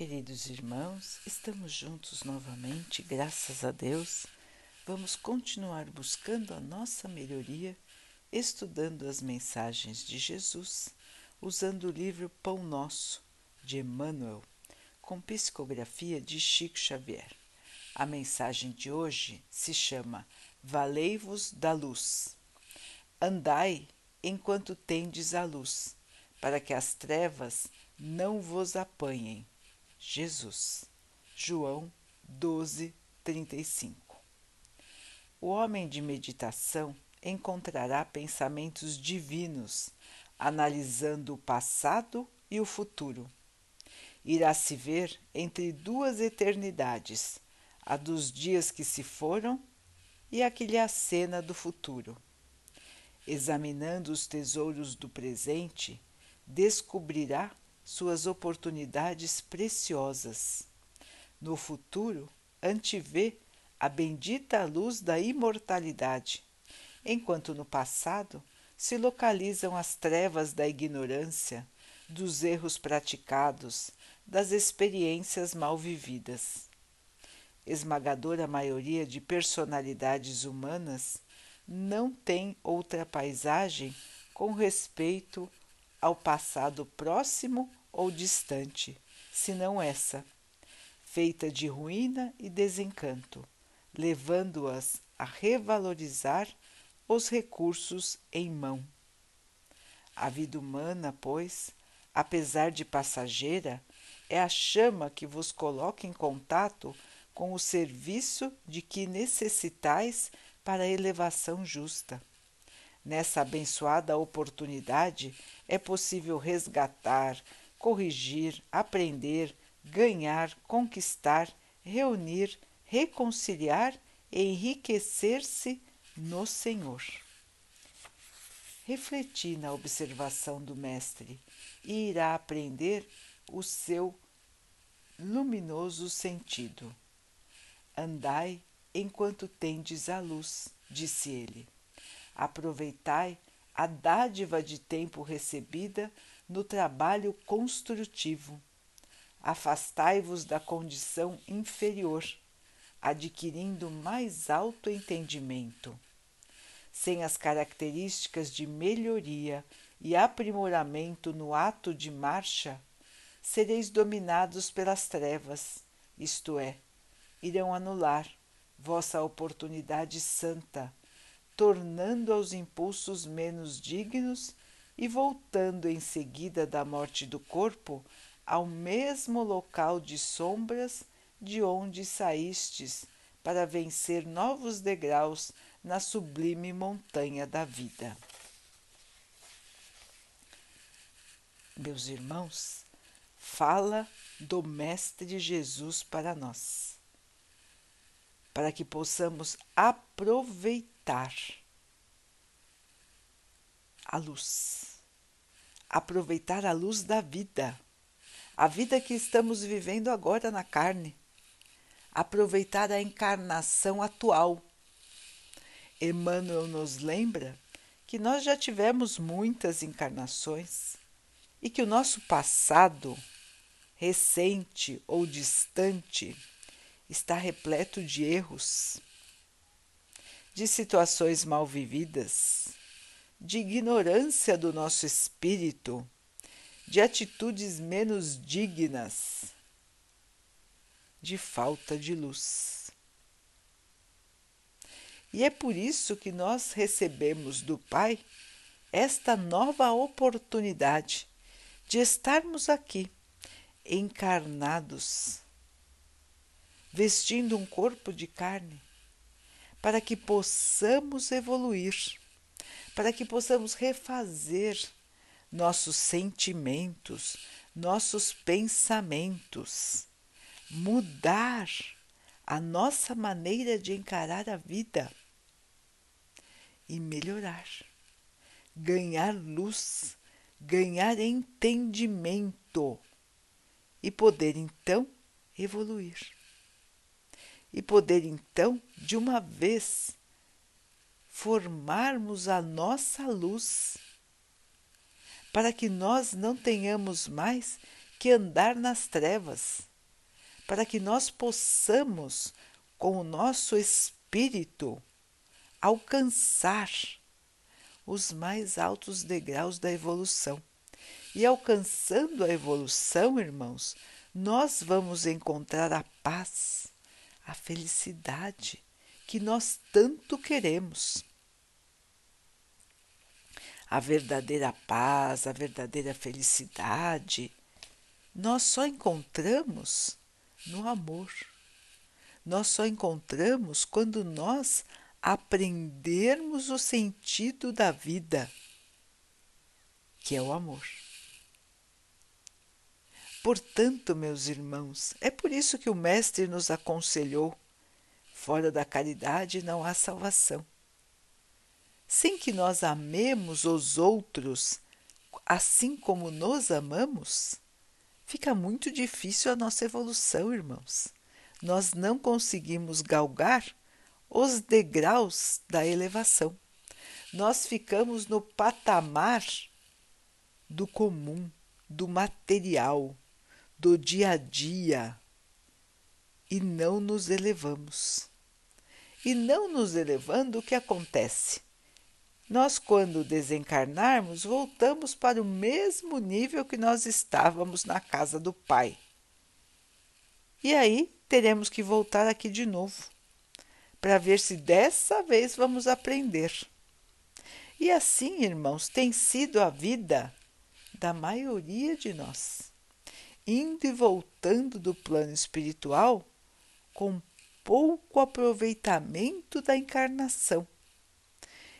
Queridos irmãos, estamos juntos novamente, graças a Deus. Vamos continuar buscando a nossa melhoria, estudando as mensagens de Jesus, usando o livro Pão Nosso, de Emmanuel, com psicografia de Chico Xavier. A mensagem de hoje se chama Valei-vos da luz. Andai enquanto tendes a luz, para que as trevas não vos apanhem Jesus. João 12, 35. O homem de meditação encontrará pensamentos divinos, analisando o passado e o futuro. Irá se ver entre duas eternidades, a dos dias que se foram e a que lhe acena do futuro. Examinando os tesouros do presente, descobrirá suas oportunidades preciosas. No futuro, antevê a bendita luz da imortalidade, enquanto no passado se localizam as trevas da ignorância, dos erros praticados, das experiências mal vividas. Esmagadora maioria de personalidades humanas não tem outra paisagem com respeito ao passado próximo ou distante, senão essa, feita de ruína e desencanto, levando-as a revalorizar os recursos em mão. A vida humana, pois, apesar de passageira, é a chama que vos coloca em contato com o serviço de que necessitais para a elevação justa. Nessa abençoada oportunidade é possível resgatar, corrigir, aprender, ganhar, conquistar, reunir, reconciliar e enriquecer-se no Senhor. Refleti na observação do Mestre e irá aprender o seu luminoso sentido. Andai enquanto tendes a luz, disse ele. Aproveitai a dádiva de tempo recebida no trabalho construtivo. Afastai-vos da condição inferior, adquirindo mais alto entendimento. Sem as características de melhoria e aprimoramento no ato de marcha, sereis dominados pelas trevas, isto é, irão anular vossa oportunidade santa, tornando aos impulsos menos dignos e voltando em seguida da morte do corpo ao mesmo local de sombras de onde saístes para vencer novos degraus na sublime montanha da vida. Meus irmãos, fala do Mestre Jesus para nós, para que possamos aproveitar a luz aproveitar a luz da vida, a vida que estamos vivendo agora na carne, aproveitar a encarnação atual. Emmanuel nos lembra que nós já tivemos muitas encarnações e que o nosso passado, recente ou distante, está repleto de erros, de situações mal vividas, de ignorância do nosso espírito, de atitudes menos dignas, de falta de luz. E é por isso que nós recebemos do Pai esta nova oportunidade de estarmos aqui, encarnados, vestindo um corpo de carne, para que possamos evoluir para que possamos refazer nossos sentimentos, nossos pensamentos, mudar a nossa maneira de encarar a vida e melhorar, ganhar luz, ganhar entendimento e poder então evoluir. E poder então, de uma vez, formarmos a nossa luz, para que nós não tenhamos mais que andar nas trevas, para que nós possamos, com o nosso espírito, alcançar os mais altos degraus da evolução. E alcançando a evolução, irmãos, nós vamos encontrar a paz, a felicidade que nós tanto queremos. A verdadeira paz, a verdadeira felicidade, nós só encontramos no amor. Nós só encontramos quando nós aprendermos o sentido da vida, que é o amor. Portanto, meus irmãos, é por isso que o Mestre nos aconselhou: fora da caridade não há salvação. Sem que nós amemos os outros assim como nos amamos, fica muito difícil a nossa evolução, irmãos. Nós não conseguimos galgar os degraus da elevação. Nós ficamos no patamar do comum, do material, do dia a dia e não nos elevamos. E não nos elevando, o que acontece? Nós, quando desencarnarmos, voltamos para o mesmo nível que nós estávamos na casa do Pai. E aí teremos que voltar aqui de novo para ver se dessa vez vamos aprender. E assim, irmãos, tem sido a vida da maioria de nós, indo e voltando do plano espiritual com pouco aproveitamento da encarnação.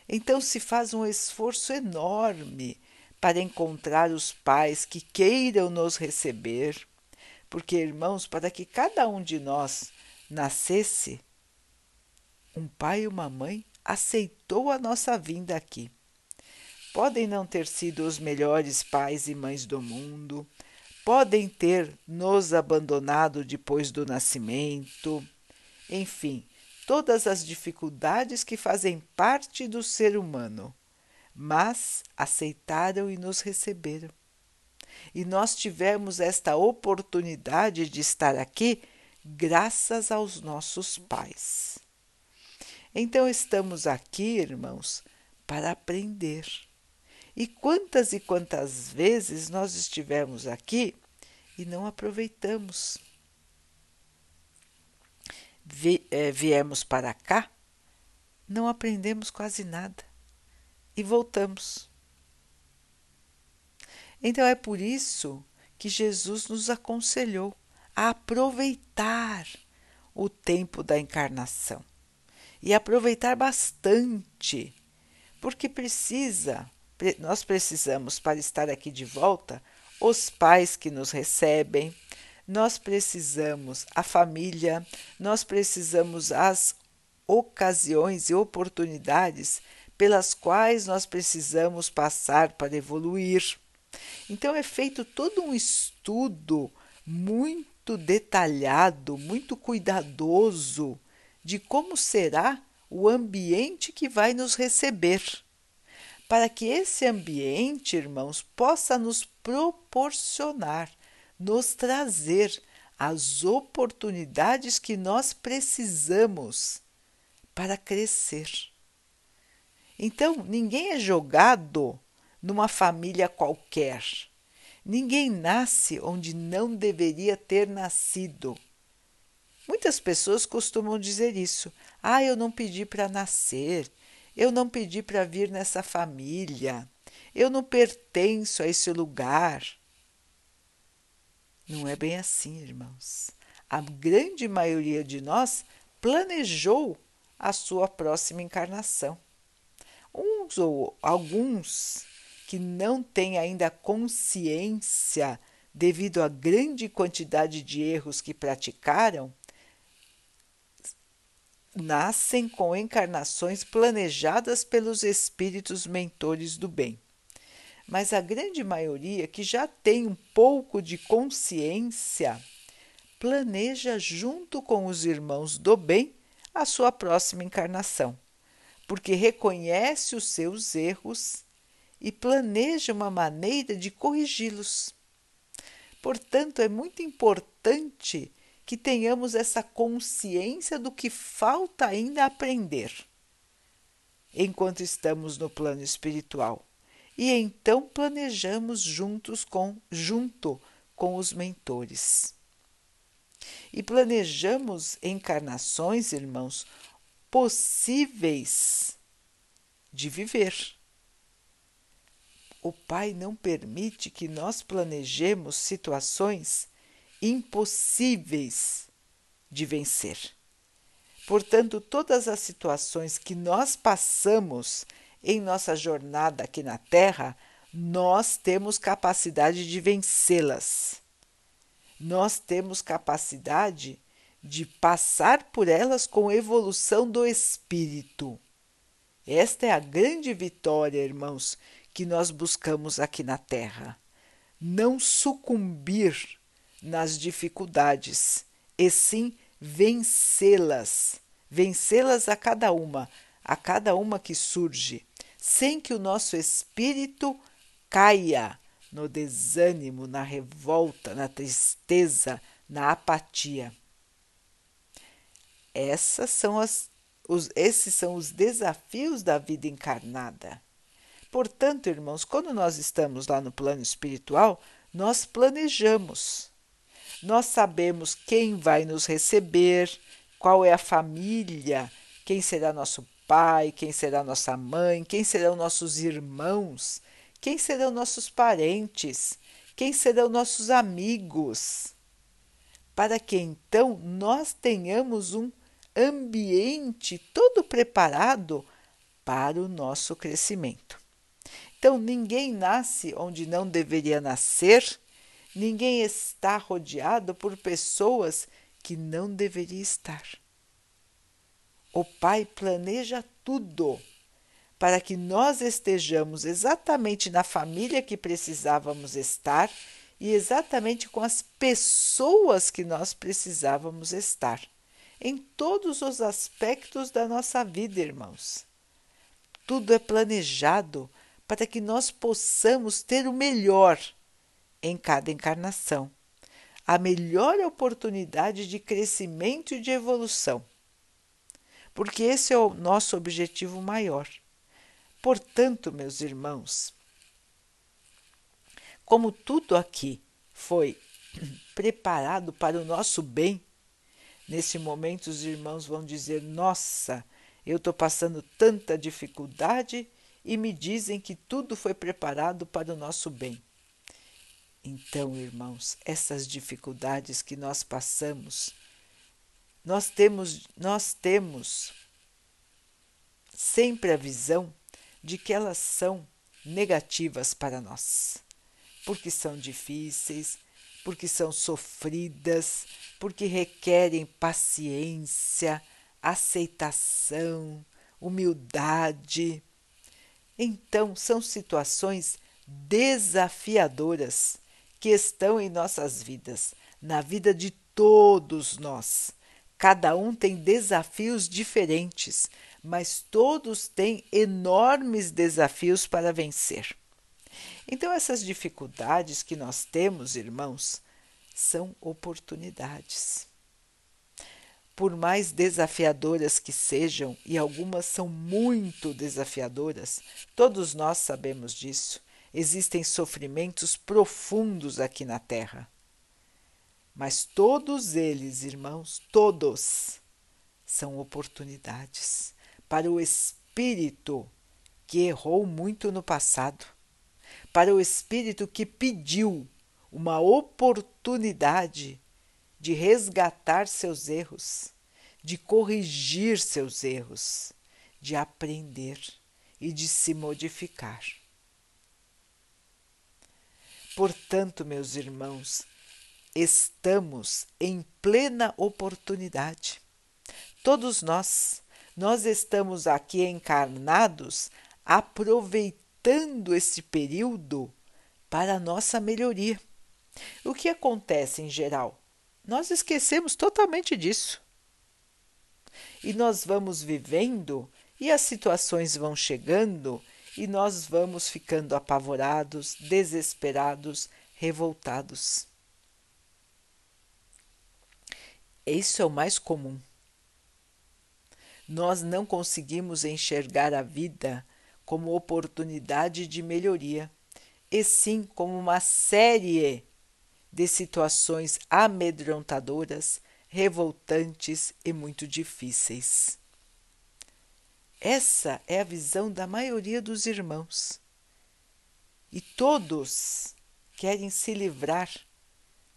Então se faz um esforço enorme para encontrar os pais que queiram nos receber, porque, irmãos, para que cada um de nós nascesse, um pai e uma mãe aceitou a nossa vinda aqui. Podem não ter sido os melhores pais e mães do mundo, podem ter nos abandonado depois do nascimento, enfim, todas as dificuldades que fazem parte do ser humano, mas aceitaram e nos receberam. E nós tivemos esta oportunidade de estar aqui graças aos nossos pais. Então estamos aqui, irmãos, para aprender. E quantas e quantas vezes nós estivemos aqui e não aproveitamos? Vi, é, viemos para cá, não aprendemos quase nada e voltamos. Então é por isso que Jesus nos aconselhou a aproveitar o tempo da encarnação e aproveitar bastante, porque precisa, nós precisamos para estar aqui de volta, os pais que nos recebem, nós precisamos a família, nós precisamos as ocasiões e oportunidades pelas quais nós precisamos passar para evoluir. Então é feito todo um estudo muito detalhado, muito cuidadoso de como será o ambiente que vai nos receber, para que esse ambiente, irmãos, possa nos proporcionar, nos trazer as oportunidades que nós precisamos para crescer. Então, ninguém é jogado numa família qualquer. Ninguém nasce onde não deveria ter nascido. Muitas pessoas costumam dizer isso. Ah, eu não pedi para nascer, eu não pedi para vir nessa família, eu não pertenço a esse lugar. Não é bem assim, irmãos. A grande maioria de nós planejou a sua próxima encarnação. Uns ou alguns que não têm ainda consciência devido à grande quantidade de erros que praticaram, nascem com encarnações planejadas pelos espíritos mentores do bem. Mas a grande maioria que já tem um pouco de consciência planeja junto com os irmãos do bem a sua próxima encarnação, porque reconhece os seus erros e planeja uma maneira de corrigi-los. Portanto, é muito importante que tenhamos essa consciência do que falta ainda aprender enquanto estamos no plano espiritual. E então planejamos juntos com junto com os mentores. E planejamos encarnações, irmãos, possíveis de viver. O Pai não permite que nós planejemos situações impossíveis de vencer. Portanto, todas as situações que nós passamos em nossa jornada aqui na Terra, nós temos capacidade de vencê-las. Nós temos capacidade de passar por elas com evolução do espírito. Esta é a grande vitória, irmãos, que nós buscamos aqui na Terra. Não sucumbir nas dificuldades, e sim vencê-las, vencê-las a cada uma, a cada uma que surge, sem que o nosso espírito caia no desânimo, na revolta, na tristeza, na apatia. Essas são as, os, esses são os desafios da vida encarnada. Portanto, irmãos, quando nós estamos lá no plano espiritual, nós planejamos. Nós sabemos quem vai nos receber, qual é a família, quem será nosso pai, quem será nossa mãe, quem serão nossos irmãos, quem serão nossos parentes, quem serão nossos amigos, para que então nós tenhamos um ambiente todo preparado para o nosso crescimento. Então, ninguém nasce onde não deveria nascer, ninguém está rodeado por pessoas que não deveria estar. O Pai planeja tudo para que nós estejamos exatamente na família que precisávamos estar e exatamente com as pessoas que nós precisávamos estar em todos os aspectos da nossa vida, irmãos. Tudo é planejado para que nós possamos ter o melhor em cada encarnação, a melhor oportunidade de crescimento e de evolução. Porque esse é o nosso objetivo maior. Portanto, meus irmãos, como tudo aqui foi preparado para o nosso bem, Nesse momento, os irmãos vão dizer: Nossa, eu estou passando tanta dificuldade e me dizem que tudo foi preparado para o nosso bem. Então, irmãos, essas dificuldades que nós passamos, nós temos, nós temos sempre a visão de que elas são negativas para nós, porque são difíceis, porque são sofridas, porque requerem paciência, aceitação, humildade. Então, são situações desafiadoras que estão em nossas vidas, na vida de todos nós. Cada um tem desafios diferentes, mas todos têm enormes desafios para vencer. Então, essas dificuldades que nós temos, irmãos, são oportunidades. Por mais desafiadoras que sejam, e algumas são muito desafiadoras, todos nós sabemos disso, existem sofrimentos profundos aqui na Terra. Mas todos eles, irmãos, todos, são oportunidades para o espírito que errou muito no passado para o espírito que pediu uma oportunidade de resgatar seus erros, de corrigir seus erros, de aprender e de se modificar. Portanto, meus irmãos, estamos em plena oportunidade. Todos nós, nós estamos aqui encarnados aproveitando esse período para nossa melhoria. O que acontece em geral? Nós esquecemos totalmente disso. E nós vamos vivendo e as situações vão chegando e nós vamos ficando apavorados, desesperados, revoltados. Isso é o mais comum. Nós não conseguimos enxergar a vida como oportunidade de melhoria, e sim como uma série de situações amedrontadoras, revoltantes e muito difíceis. Essa é a visão da maioria dos irmãos. E todos querem se livrar,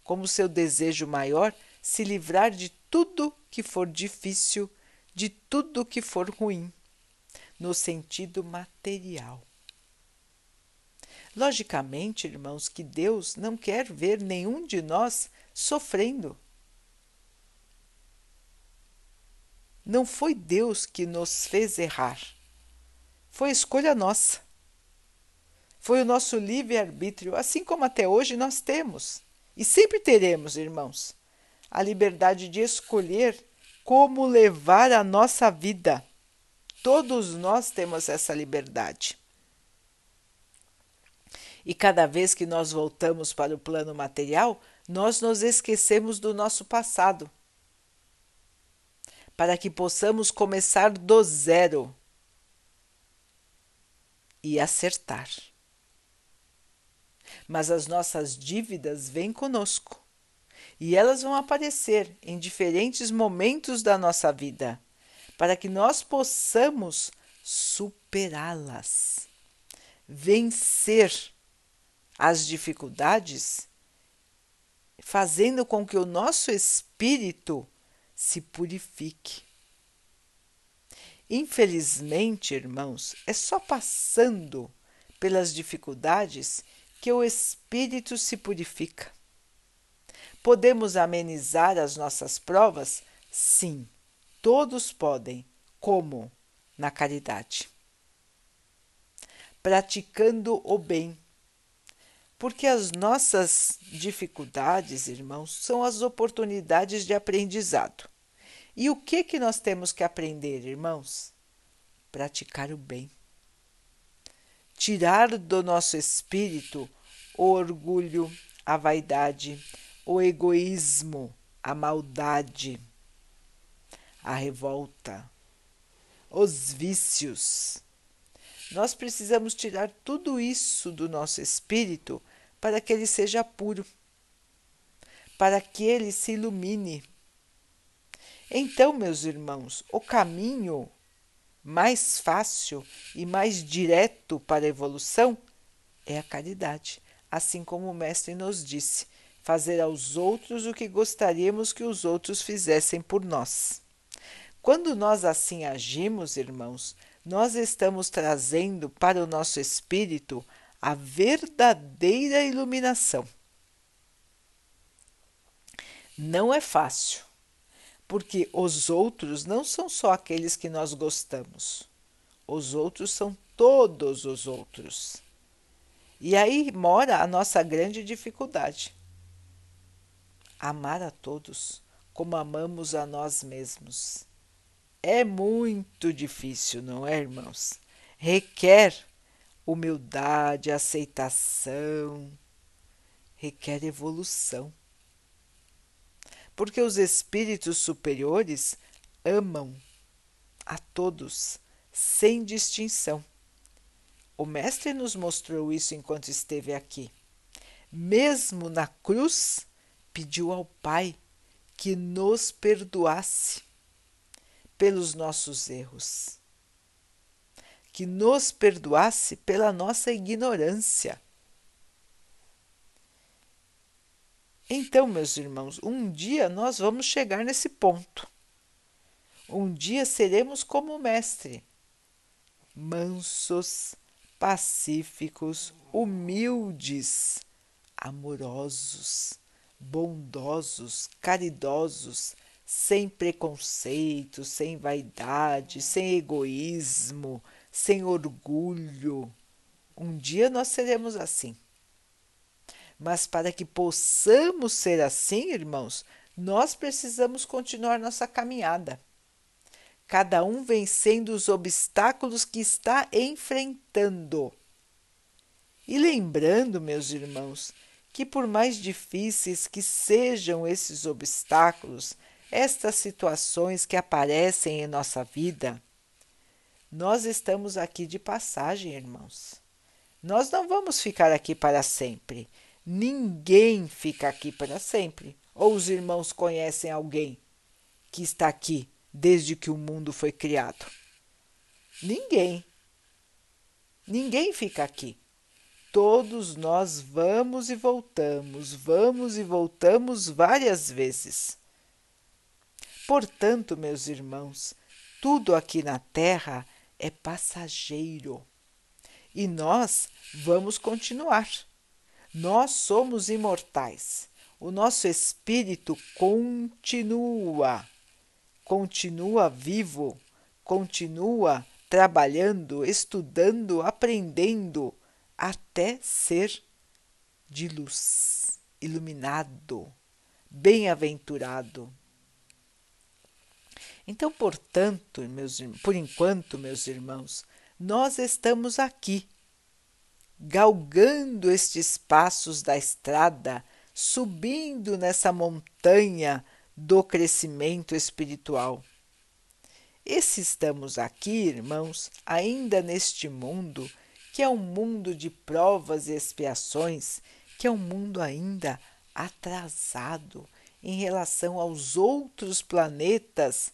como seu desejo maior, se livrar de tudo que for difícil, de tudo que for ruim, no sentido material. Logicamente, irmãos, que Deus não quer ver nenhum de nós sofrendo. Não foi Deus que nos fez errar. Foi escolha nossa. Foi o nosso livre-arbítrio, assim como até hoje nós temos. E sempre teremos, irmãos, a liberdade de escolher como levar a nossa vida. Todos nós temos essa liberdade. E cada vez que nós voltamos para o plano material, nós nos esquecemos do nosso passado. Para que possamos começar do zero e acertar. Mas as nossas dívidas vêm conosco e elas vão aparecer em diferentes momentos da nossa vida, para que nós possamos superá-las, vencer as dificuldades, fazendo com que o nosso espírito se purifique. Infelizmente, irmãos, é só passando pelas dificuldades que o espírito se purifica. Podemos amenizar as nossas provas? Sim, todos podem. Como? Na caridade. Praticando o bem porque as nossas dificuldades, irmãos, são as oportunidades de aprendizado. E o que que nós temos que aprender, irmãos? Praticar o bem. Tirar do nosso espírito o orgulho, a vaidade, o egoísmo, a maldade, a revolta, os vícios, nós precisamos tirar tudo isso do nosso espírito para que ele seja puro, para que ele se ilumine. Então, meus irmãos, o caminho mais fácil e mais direto para a evolução é a caridade, assim como o Mestre nos disse: fazer aos outros o que gostaríamos que os outros fizessem por nós. Quando nós assim agimos, irmãos, nós estamos trazendo para o nosso espírito a verdadeira iluminação. Não é fácil, porque os outros não são só aqueles que nós gostamos, os outros são todos os outros. E aí mora a nossa grande dificuldade. Amar a todos como amamos a nós mesmos. É muito difícil, não é, irmãos? Requer humildade, aceitação, requer evolução. Porque os espíritos superiores amam a todos, sem distinção. O Mestre nos mostrou isso enquanto esteve aqui. Mesmo na cruz, pediu ao Pai que nos perdoasse pelos nossos erros, que nos perdoasse pela nossa ignorância. Então, meus irmãos, um dia nós vamos chegar nesse ponto. Um dia seremos como o Mestre, mansos, pacíficos, humildes, amorosos, bondosos, caridosos, sem preconceito, sem vaidade, sem egoísmo, sem orgulho. Um dia nós seremos assim. Mas para que possamos ser assim, irmãos, nós precisamos continuar nossa caminhada. Cada um vencendo os obstáculos que está enfrentando. E lembrando, meus irmãos, que por mais difíceis que sejam esses obstáculos, estas situações que aparecem em nossa vida, nós estamos aqui de passagem, irmãos. Nós não vamos ficar aqui para sempre. Ninguém fica aqui para sempre. Ou os irmãos conhecem alguém que está aqui desde que o mundo foi criado? Ninguém. Ninguém fica aqui. Todos nós vamos e voltamos, vamos e voltamos várias vezes. Portanto, meus irmãos, tudo aqui na terra é passageiro e nós vamos continuar. Nós somos imortais. O nosso espírito continua, continua vivo, continua trabalhando, estudando, aprendendo até ser de luz, iluminado, bem-aventurado. Então, portanto, meus, por enquanto, meus irmãos, nós estamos aqui, galgando estes passos da estrada, subindo nessa montanha do crescimento espiritual. E se estamos aqui, irmãos, ainda neste mundo, que é um mundo de provas e expiações, que é um mundo ainda atrasado em relação aos outros planetas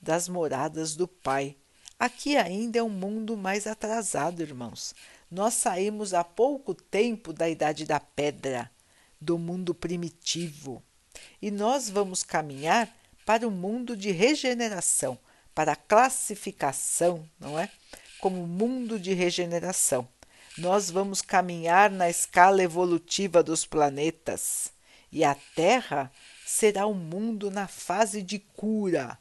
das moradas do Pai. Aqui ainda é um mundo mais atrasado, irmãos. Nós saímos há pouco tempo da idade da pedra, do mundo primitivo, e nós vamos caminhar para o mundo de regeneração, para a classificação, não é? Como mundo de regeneração. Nós vamos caminhar na escala evolutiva dos planetas e a Terra será um mundo na fase de cura,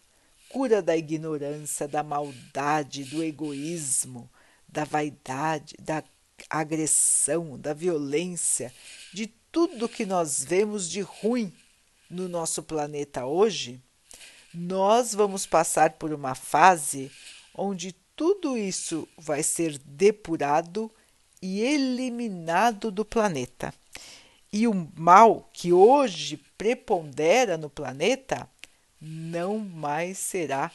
cura da ignorância, da maldade, do egoísmo, da vaidade, da agressão, da violência, de tudo que nós vemos de ruim no nosso planeta hoje, nós vamos passar por uma fase onde tudo isso vai ser depurado e eliminado do planeta. E o mal que hoje prepondera no planeta não mais será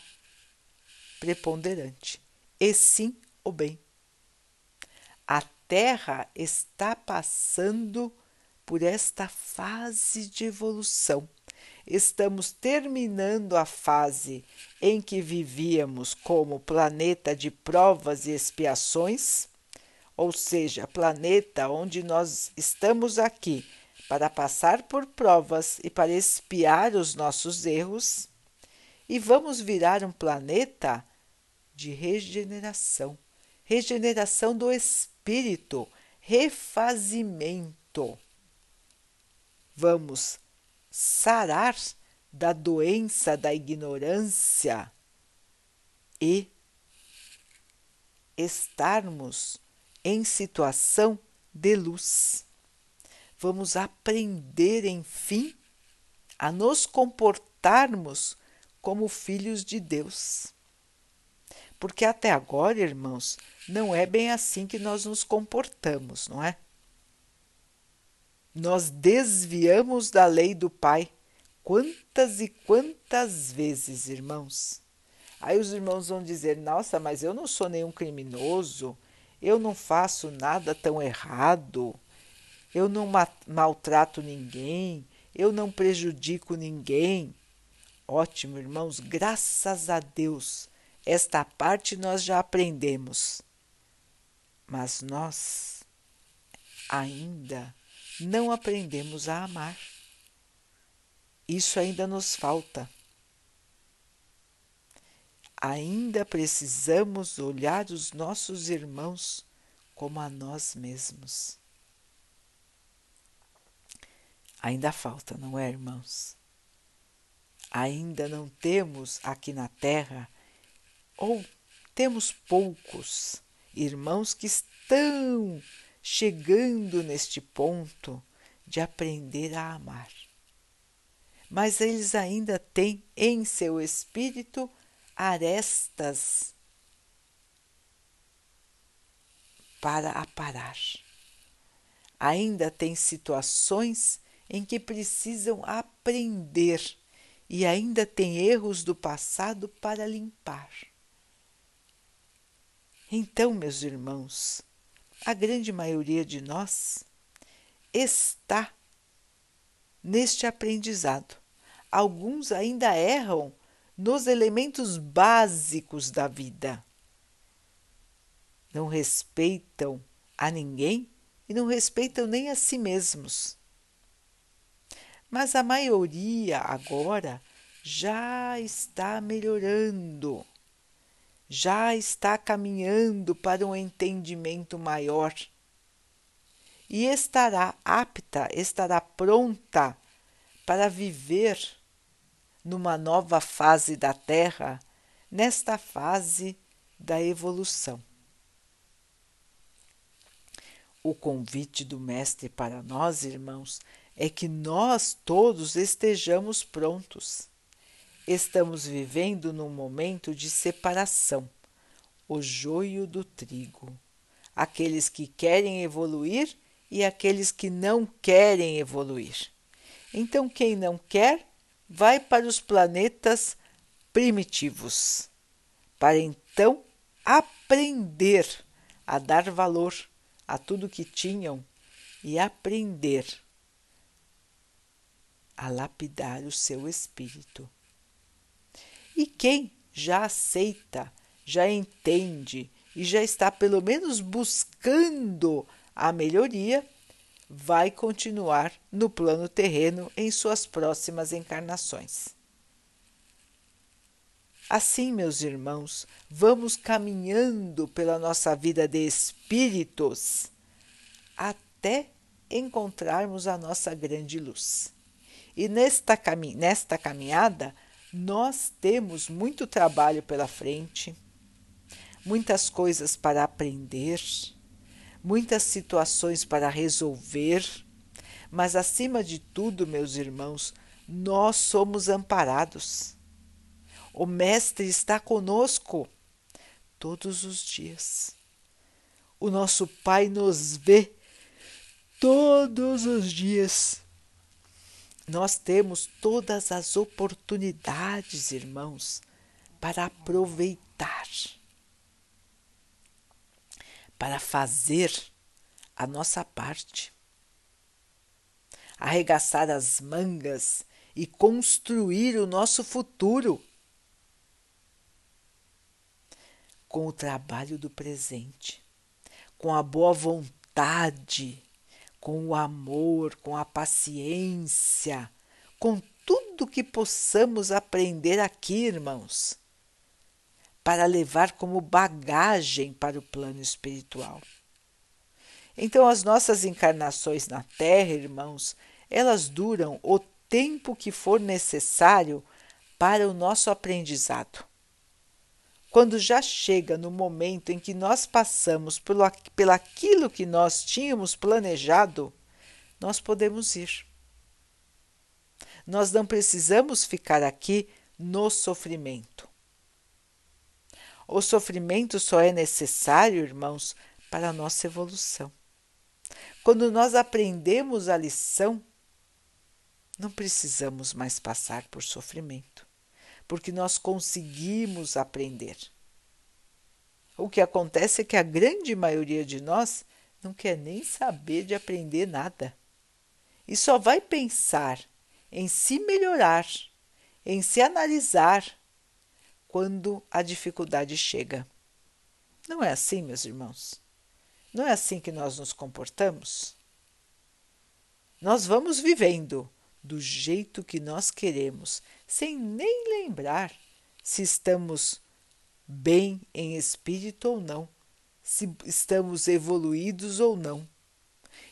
preponderante, e sim o bem. A Terra está passando por esta fase de evolução. Estamos terminando a fase em que vivíamos como planeta de provas e expiações, ou seja, planeta onde nós estamos aqui para passar por provas e para espiar os nossos erros, e vamos virar um planeta de regeneração regeneração do espírito, refazimento. Vamos sarar da doença da ignorância e estarmos em situação de luz vamos aprender, enfim, a nos comportarmos como filhos de Deus. Porque até agora, irmãos, não é bem assim que nós nos comportamos, não é? Nós desviamos da lei do Pai quantas e quantas vezes, irmãos. Aí os irmãos vão dizer: Nossa, mas eu não sou nenhum criminoso, eu não faço nada tão errado eu não maltrato ninguém, eu não prejudico ninguém. Ótimo, irmãos, graças a Deus, esta parte nós já aprendemos. Mas nós ainda não aprendemos a amar. Isso ainda nos falta. Ainda precisamos olhar os nossos irmãos como a nós mesmos. Ainda falta, não é, irmãos? Ainda não temos aqui na Terra, ou temos poucos irmãos que estão chegando neste ponto de aprender a amar. Mas eles ainda têm em seu espírito arestas para aparar. Ainda tem situações em que precisam aprender e ainda tem erros do passado para limpar. Então, meus irmãos, a grande maioria de nós está neste aprendizado. Alguns ainda erram nos elementos básicos da vida. Não respeitam a ninguém e não respeitam nem a si mesmos. Mas a maioria agora já está melhorando, já está caminhando para um entendimento maior e estará apta, estará pronta para viver numa nova fase da Terra, nesta fase da evolução. O convite do Mestre para nós, irmãos, é que nós todos estejamos prontos. Estamos vivendo num momento de separação, o joio do trigo. Aqueles que querem evoluir e aqueles que não querem evoluir. Então, quem não quer, vai para os planetas primitivos, para então aprender a dar valor a tudo que tinham e aprender a lapidar o seu espírito. E quem já aceita, já entende e já está pelo menos buscando a melhoria, vai continuar no plano terreno em suas próximas encarnações. Assim, meus irmãos, vamos caminhando pela nossa vida de espíritos até encontrarmos a nossa grande luz. E nesta, cami nesta caminhada, nós temos muito trabalho pela frente, muitas coisas para aprender, muitas situações para resolver, mas acima de tudo, meus irmãos, nós somos amparados o Mestre está conosco todos os dias. O nosso Pai nos vê todos os dias. Nós temos todas as oportunidades, irmãos, para aproveitar, para fazer a nossa parte, arregaçar as mangas e construir o nosso futuro com o trabalho do presente, com a boa vontade, com o amor, com a paciência, com tudo que possamos aprender aqui, irmãos, para levar como bagagem para o plano espiritual. Então, as nossas encarnações na Terra, irmãos, elas duram o tempo que for necessário para o nosso aprendizado quando já chega no momento em que nós passamos pelo, pelaquilo que nós tínhamos planejado, nós podemos ir. Nós não precisamos ficar aqui no sofrimento. O sofrimento só é necessário, irmãos, para a nossa evolução. Quando nós aprendemos a lição, não precisamos mais passar por sofrimento porque nós conseguimos aprender. O que acontece é que a grande maioria de nós não quer nem saber de aprender nada e só vai pensar em se melhorar, em se analisar quando a dificuldade chega. Não é assim, meus irmãos? Não é assim que nós nos comportamos? Nós vamos vivendo do jeito que nós queremos, sem nem lembrar se estamos bem em espírito ou não, se estamos evoluídos ou não.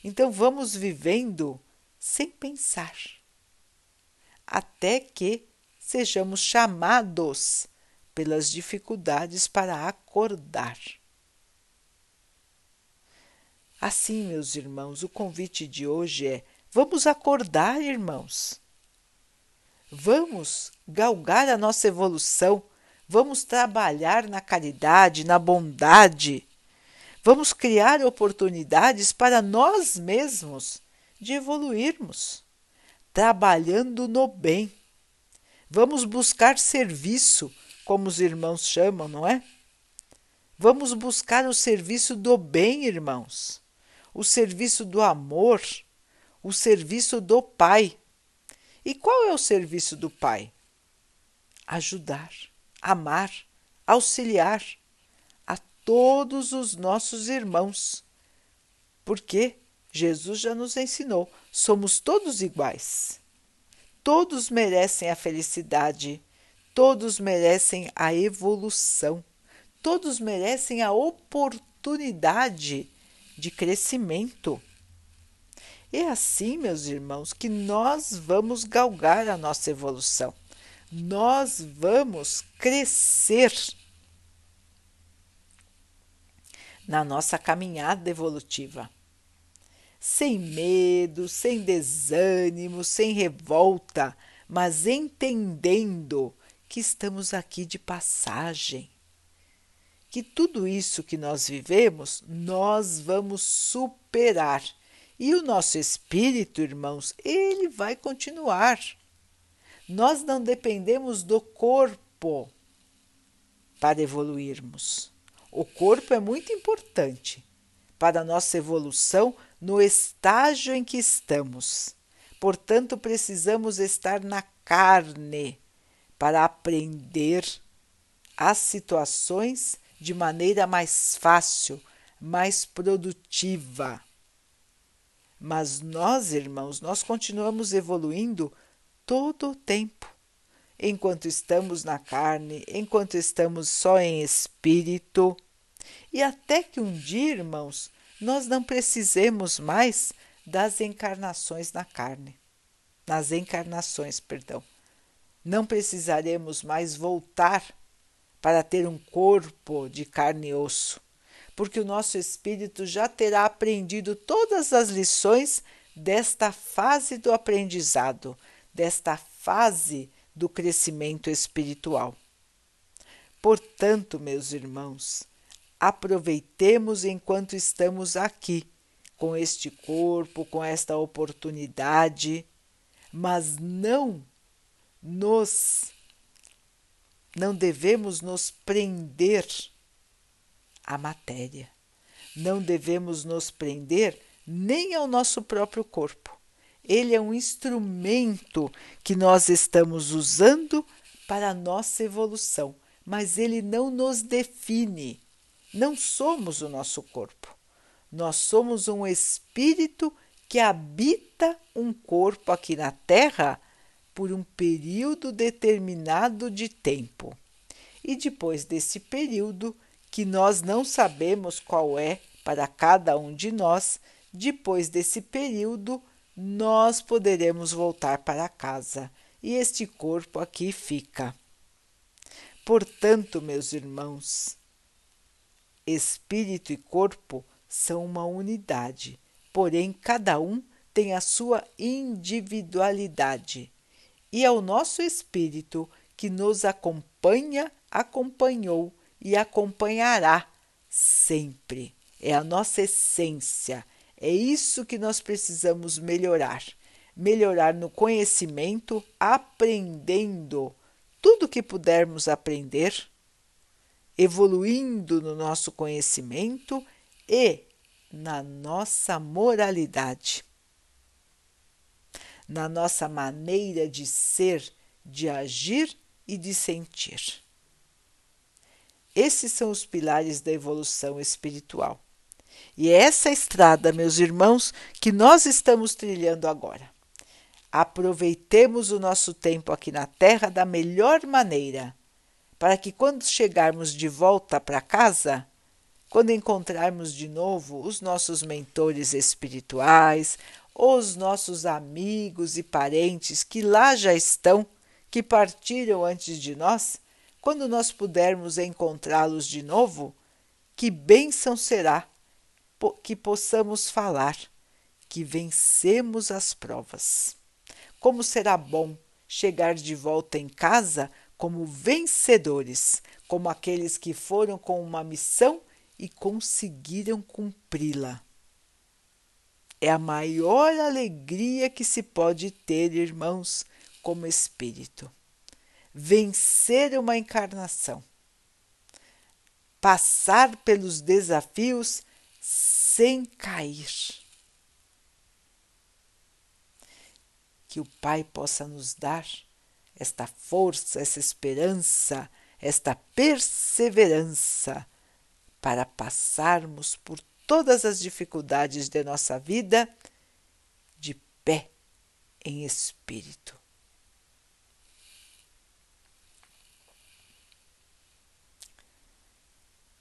Então vamos vivendo sem pensar, até que sejamos chamados pelas dificuldades para acordar. Assim, meus irmãos, o convite de hoje é Vamos acordar, irmãos. Vamos galgar a nossa evolução. Vamos trabalhar na caridade, na bondade. Vamos criar oportunidades para nós mesmos de evoluirmos, trabalhando no bem. Vamos buscar serviço, como os irmãos chamam, não é? Vamos buscar o serviço do bem, irmãos, o serviço do amor, o serviço do Pai. E qual é o serviço do Pai? Ajudar, amar, auxiliar a todos os nossos irmãos. Porque Jesus já nos ensinou, somos todos iguais. Todos merecem a felicidade, todos merecem a evolução, todos merecem a oportunidade de crescimento. É assim, meus irmãos, que nós vamos galgar a nossa evolução. Nós vamos crescer na nossa caminhada evolutiva. Sem medo, sem desânimo, sem revolta, mas entendendo que estamos aqui de passagem. Que tudo isso que nós vivemos, nós vamos superar e o nosso espírito, irmãos, ele vai continuar. Nós não dependemos do corpo para evoluirmos. O corpo é muito importante para a nossa evolução no estágio em que estamos. Portanto, precisamos estar na carne para aprender as situações de maneira mais fácil, mais produtiva. Mas nós, irmãos, nós continuamos evoluindo todo o tempo. Enquanto estamos na carne, enquanto estamos só em espírito. E até que um dia, irmãos, nós não precisemos mais das encarnações na carne. Nas encarnações, perdão. Não precisaremos mais voltar para ter um corpo de carne e osso porque o nosso espírito já terá aprendido todas as lições desta fase do aprendizado, desta fase do crescimento espiritual. Portanto, meus irmãos, aproveitemos enquanto estamos aqui, com este corpo, com esta oportunidade, mas não nos não devemos nos prender a matéria. Não devemos nos prender nem ao nosso próprio corpo. Ele é um instrumento que nós estamos usando para a nossa evolução, mas ele não nos define. Não somos o nosso corpo. Nós somos um espírito que habita um corpo aqui na Terra por um período determinado de tempo. E depois desse período, que nós não sabemos qual é para cada um de nós, depois desse período, nós poderemos voltar para casa e este corpo aqui fica. Portanto, meus irmãos, espírito e corpo são uma unidade, porém cada um tem a sua individualidade. E é o nosso espírito que nos acompanha, acompanhou e acompanhará sempre. É a nossa essência. É isso que nós precisamos melhorar. Melhorar no conhecimento, aprendendo tudo que pudermos aprender, evoluindo no nosso conhecimento e na nossa moralidade, na nossa maneira de ser, de agir e de sentir. Esses são os pilares da evolução espiritual. E é essa estrada, meus irmãos, que nós estamos trilhando agora. Aproveitemos o nosso tempo aqui na Terra da melhor maneira, para que quando chegarmos de volta para casa, quando encontrarmos de novo os nossos mentores espirituais, os nossos amigos e parentes que lá já estão, que partiram antes de nós, quando nós pudermos encontrá-los de novo, que bênção será que possamos falar que vencemos as provas. Como será bom chegar de volta em casa como vencedores, como aqueles que foram com uma missão e conseguiram cumpri-la. É a maior alegria que se pode ter, irmãos, como espírito. vencer uma encarnação, passar pelos desafios sem cair. Que o Pai possa nos dar esta força, essa esperança, esta perseverança para passarmos por todas as dificuldades de nossa vida de pé em espírito.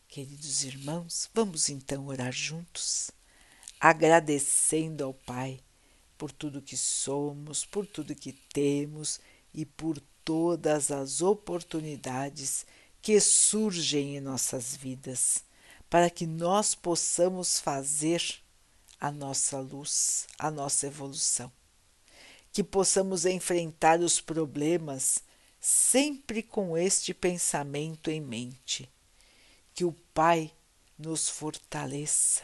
Queridos irmãos, vamos então orar juntos, agradecendo ao Pai por tudo que somos, por tudo que temos e por todas as oportunidades que surgem em nossas vidas, para que nós possamos fazer a nossa luz, a nossa evolução. Que possamos enfrentar os problemas sempre com este pensamento em mente. Que o Pai nos fortaleça,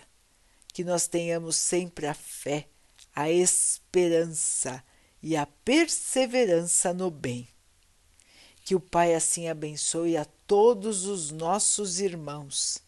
que nós tenhamos sempre a fé, a esperança e a perseverança no bem. Que o Pai assim abençoe a todos os nossos irmãos.